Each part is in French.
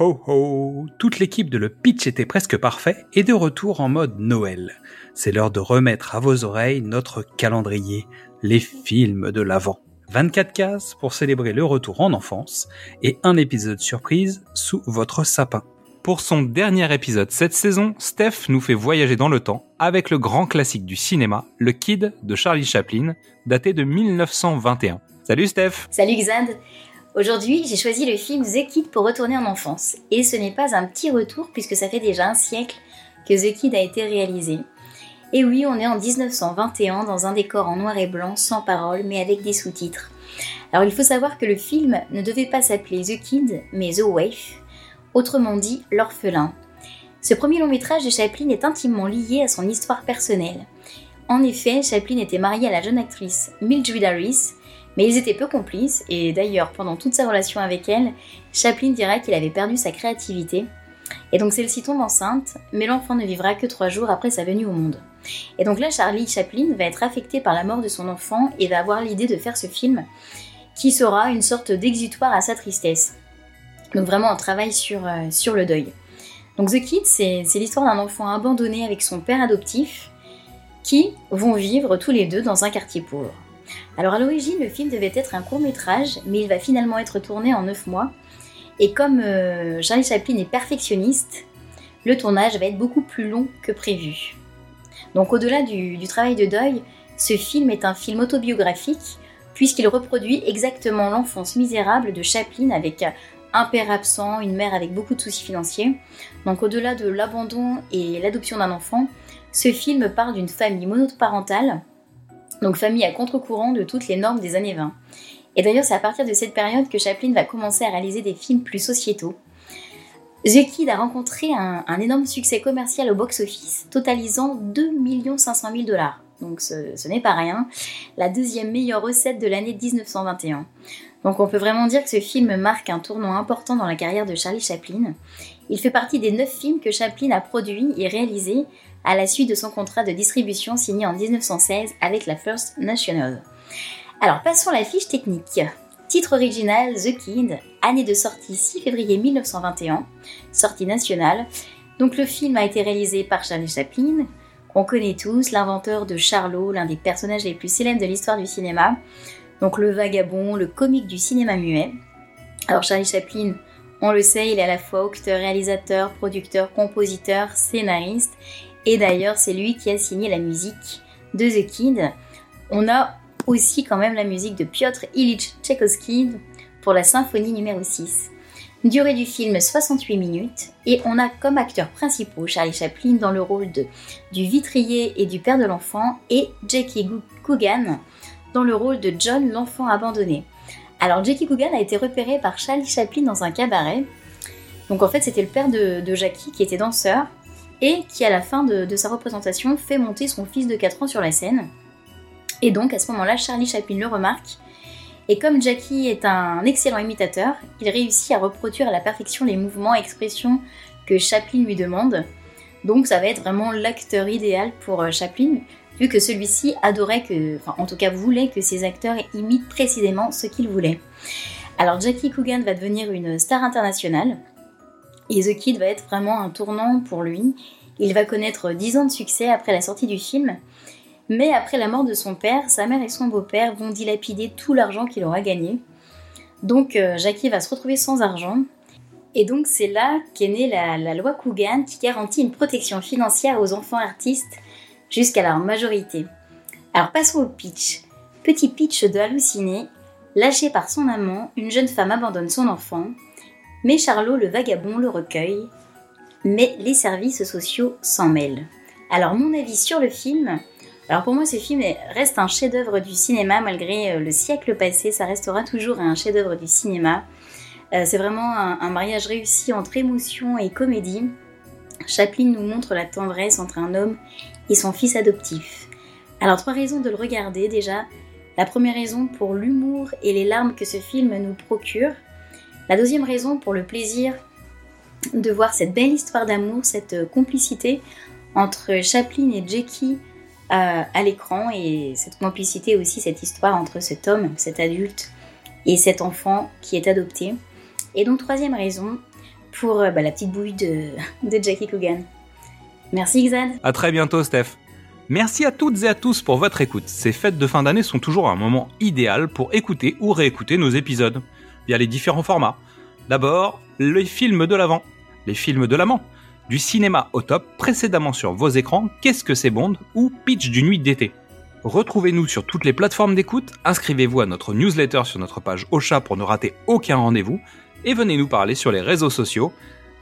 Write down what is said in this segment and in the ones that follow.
Ho ho ho Toute l'équipe de Le Pitch était presque parfait et de retour en mode Noël. C'est l'heure de remettre à vos oreilles notre calendrier, les films de l'Avent. 24 cases pour célébrer le retour en enfance et un épisode surprise sous votre sapin. Pour son dernier épisode cette saison, Steph nous fait voyager dans le temps avec le grand classique du cinéma, Le Kid de Charlie Chaplin, daté de 1921. Salut Steph Salut Xad Aujourd'hui, j'ai choisi le film The Kid pour retourner en enfance. Et ce n'est pas un petit retour puisque ça fait déjà un siècle que The Kid a été réalisé. Et oui, on est en 1921 dans un décor en noir et blanc, sans parole, mais avec des sous-titres. Alors il faut savoir que le film ne devait pas s'appeler The Kid, mais The Waif, autrement dit l'orphelin. Ce premier long métrage de Chaplin est intimement lié à son histoire personnelle. En effet, Chaplin était marié à la jeune actrice Mildred Harris, mais ils étaient peu complices, et d'ailleurs, pendant toute sa relation avec elle, Chaplin dirait qu'il avait perdu sa créativité. Et donc celle-ci tombe enceinte, mais l'enfant ne vivra que trois jours après sa venue au monde. Et donc là, Charlie Chaplin va être affecté par la mort de son enfant et va avoir l'idée de faire ce film, qui sera une sorte d'exutoire à sa tristesse. Donc vraiment un travail sur, euh, sur le deuil. Donc The Kid, c'est l'histoire d'un enfant abandonné avec son père adoptif, qui vont vivre tous les deux dans un quartier pauvre. Alors à l'origine, le film devait être un court métrage, mais il va finalement être tourné en 9 mois. Et comme euh, Charlie Chaplin est perfectionniste, le tournage va être beaucoup plus long que prévu. Donc au-delà du, du, travail de deuil, ce film est un film autobiographique, puisqu'il reproduit exactement l'enfance misérable de Chaplin avec un père absent, une mère avec beaucoup de soucis financiers. Donc au-delà de l'abandon et l'adoption d'un enfant, ce film parle d'une famille monoparentale donc famille à contre-courant de toutes les normes des années 20. Et d'ailleurs, c'est à partir de cette période que Chaplin va commencer à réaliser des films plus sociétaux. The Kid a rencontré un, énorme succès commercial au box-office, totalisant 2 500 000 dollars. Donc ce, ce n'est pas rien. La deuxième meilleure recette de l'année 1921. Donc on peut vraiment dire que ce film marque un tournant important dans la carrière de Charlie Chaplin. Il fait partie des neuf films que Chaplin a produits et réalisés à la suite de son contrat de distribution signé en 1916 avec la First National. Alors passons à la fiche technique. Titre original The Kid, année de sortie 6 février 1921, sortie nationale. Donc le film a été réalisé par Charlie Chaplin, qu'on connaît tous, l'inventeur de Charlot, l'un des personnages les plus célèbres de l'histoire du cinéma. Donc le vagabond, le comique du cinéma muet. Alors Charlie Chaplin, on le sait, il est à la fois auteur, réalisateur, producteur, compositeur, scénariste et d'ailleurs, c'est lui qui a signé la musique de The Kid. On a aussi quand même la musique de Piotr Ilyich Tchaïkovski pour la symphonie numéro 6. Durée du film 68 minutes et on a comme acteurs principaux Charlie Chaplin dans le rôle de, du vitrier et du père de l'enfant et Jackie Coogan dans le rôle de John l'enfant abandonné. Alors Jackie Coogan a été repéré par Charlie Chaplin dans un cabaret. Donc en fait c'était le père de, de Jackie qui était danseur et qui à la fin de, sa représentation fait monter son fils de 4 ans sur la scène. Et donc à ce moment-là, Charlie Chaplin le remarque, et comme Jackie est un excellent imitateur, il réussit à reproduire à la perfection les mouvements et expressions que Chaplin lui demande. Donc ça va être vraiment l'acteur idéal pour euh, Chaplin, vu que celui-ci adorait que, enfin en tout cas voulait que ses acteurs imitent précisément ce qu'il voulait. Alors Jackie Coogan va devenir une star internationale, et The Kid va être vraiment un tournant pour lui. Il va connaître 10 ans de succès après la sortie du film. Mais après la mort de son père, sa mère et son beau-père vont dilapider tout l'argent qu'il aura gagné. Donc euh, Jackie va se retrouver sans argent. Et donc c'est là qu'est née la, loi Coogan qui garantit une protection financière aux enfants artistes jusqu'à leur majorité. Alors passons au pitch. Petit pitch de halluciné. Lâché par son amant, une jeune femme abandonne son enfant. Mais Charlot le vagabond le recueille, mais les services sociaux s'en mêlent. Alors mon avis sur le film, alors pour moi ce film reste un chef-d'œuvre du cinéma malgré euh, le siècle passé, ça restera toujours un chef-d'œuvre du cinéma. Euh, c'est vraiment un, mariage réussi entre émotion et comédie. Chaplin nous montre la tendresse entre un homme et son fils adoptif. Alors trois raisons de le regarder déjà. La première raison pour l'humour et les larmes que ce film nous procure. La deuxième raison pour le plaisir de voir cette belle histoire d'amour, cette euh, complicité entre Chaplin et Jackie euh, à l'écran et cette complicité aussi, cette histoire entre cet homme, cet adulte et cet enfant qui est adopté. Et donc troisième raison, pour euh, bah, la petite bouille de, Jackie Coogan. Merci Xad. À très bientôt, Steph. Merci à toutes et à tous pour votre écoute. Ces fêtes de fin d'année sont toujours un moment idéal pour écouter ou réécouter nos épisodes via les différents formats. D'abord, les films de l'avant, les films de l'amant, du cinéma au top précédemment sur vos écrans Qu'est-ce que c'est Bond ou Pitch d'une nuit d'été. Retrouvez-nous sur toutes les plateformes d'écoute, inscrivez-vous à notre newsletter sur notre page Ocha pour ne rater aucun rendez-vous et venez nous parler sur les réseaux sociaux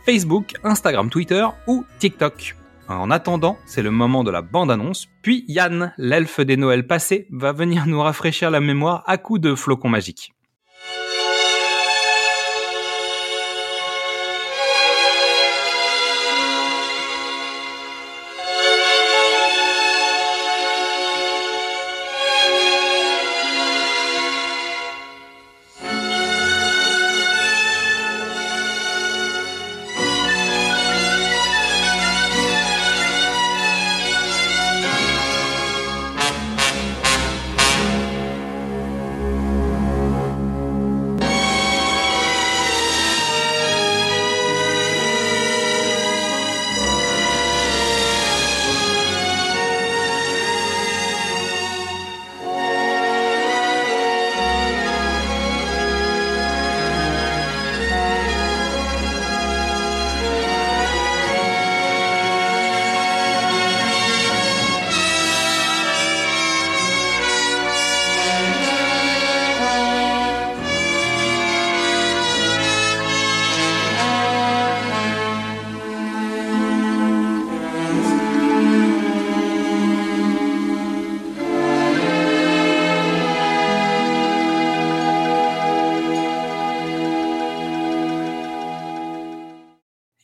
Facebook, Instagram, Twitter ou TikTok. En attendant, c'est le moment de la bande-annonce, puis Yann, l'elfe des Noëls passés, va venir nous rafraîchir la mémoire à coups de flocons magiques.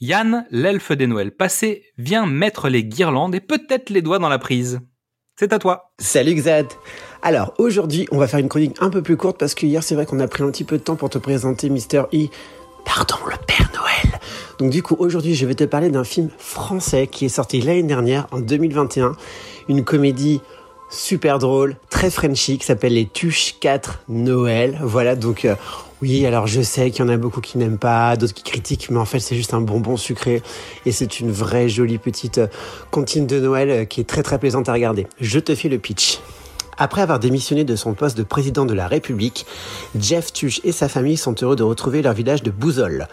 Yann, l'elfe des Noëls passés, vient mettre les guirlandes et peut-être les doigts dans la prise. C'est à toi. Salut Xad. Alors aujourd'hui, on va faire une chronique un peu plus courte parce que hier c'est vrai qu'on a pris un petit peu de temps pour te présenter Mister E. Pardon, le Père Noël. Donc du coup, aujourd'hui, je vais te parler d'un film français qui est sorti l'année dernière, en 2021. Une comédie super drôle, très Frenchy, qui s'appelle Les Tuches 4 Noël. Voilà, donc euh, oui, alors je sais qu'il y en a beaucoup qui n'aiment pas, d'autres qui critiquent, mais en fait c'est juste un bonbon sucré et c'est une vraie jolie petite euh, comptine de Noël euh, qui est très très plaisante à regarder. Je te fais le pitch. Après avoir démissionné de son poste de président de la République, Jeff Tuche et sa famille sont heureux de retrouver leur village de Bouzol.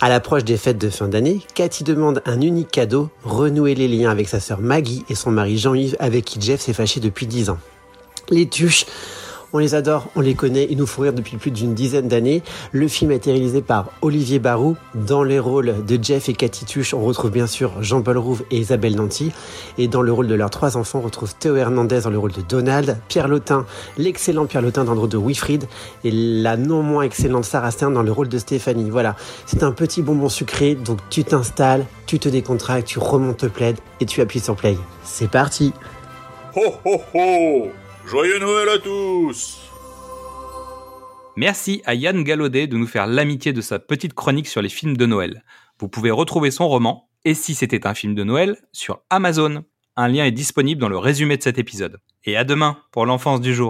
À l'approche des fêtes de fin d'année, Cathy demande un unique cadeau, renouer les liens avec sa sœur Maggie et son mari Jean-Yves avec qui Jeff s'est fâché depuis 10 ans. Les Tuches on les adore, on les connaît, ils nous font rire depuis plus d'une dizaine d'années. Le film a été réalisé par Olivier Barou. Dans les rôles de Jeff et Cathy Tuche, on retrouve bien sûr Jean-Paul Rouve et Isabelle Nanty. Et dans le rôle de leurs trois enfants, on retrouve Théo Hernandez dans le rôle de Donald, Pierre Lotin, l'excellent Pierre Lotin dans le rôle de Wilfried, et la non moins excellente Sarah Stern dans le rôle de Stéphanie. Voilà, c'est un petit bonbon sucré, donc tu t'installes, tu te décontractes, tu remontes le plaid et tu appuies sur play. C'est parti Ho ho ho Joyeux Noël à tous Merci à Yann Gallaudet de nous faire l'amitié de sa petite chronique sur les films de Noël. Vous pouvez retrouver son roman, Et si c'était un film de Noël, sur Amazon. Un lien est disponible dans le résumé de cet épisode. Et à demain pour l'enfance du jour.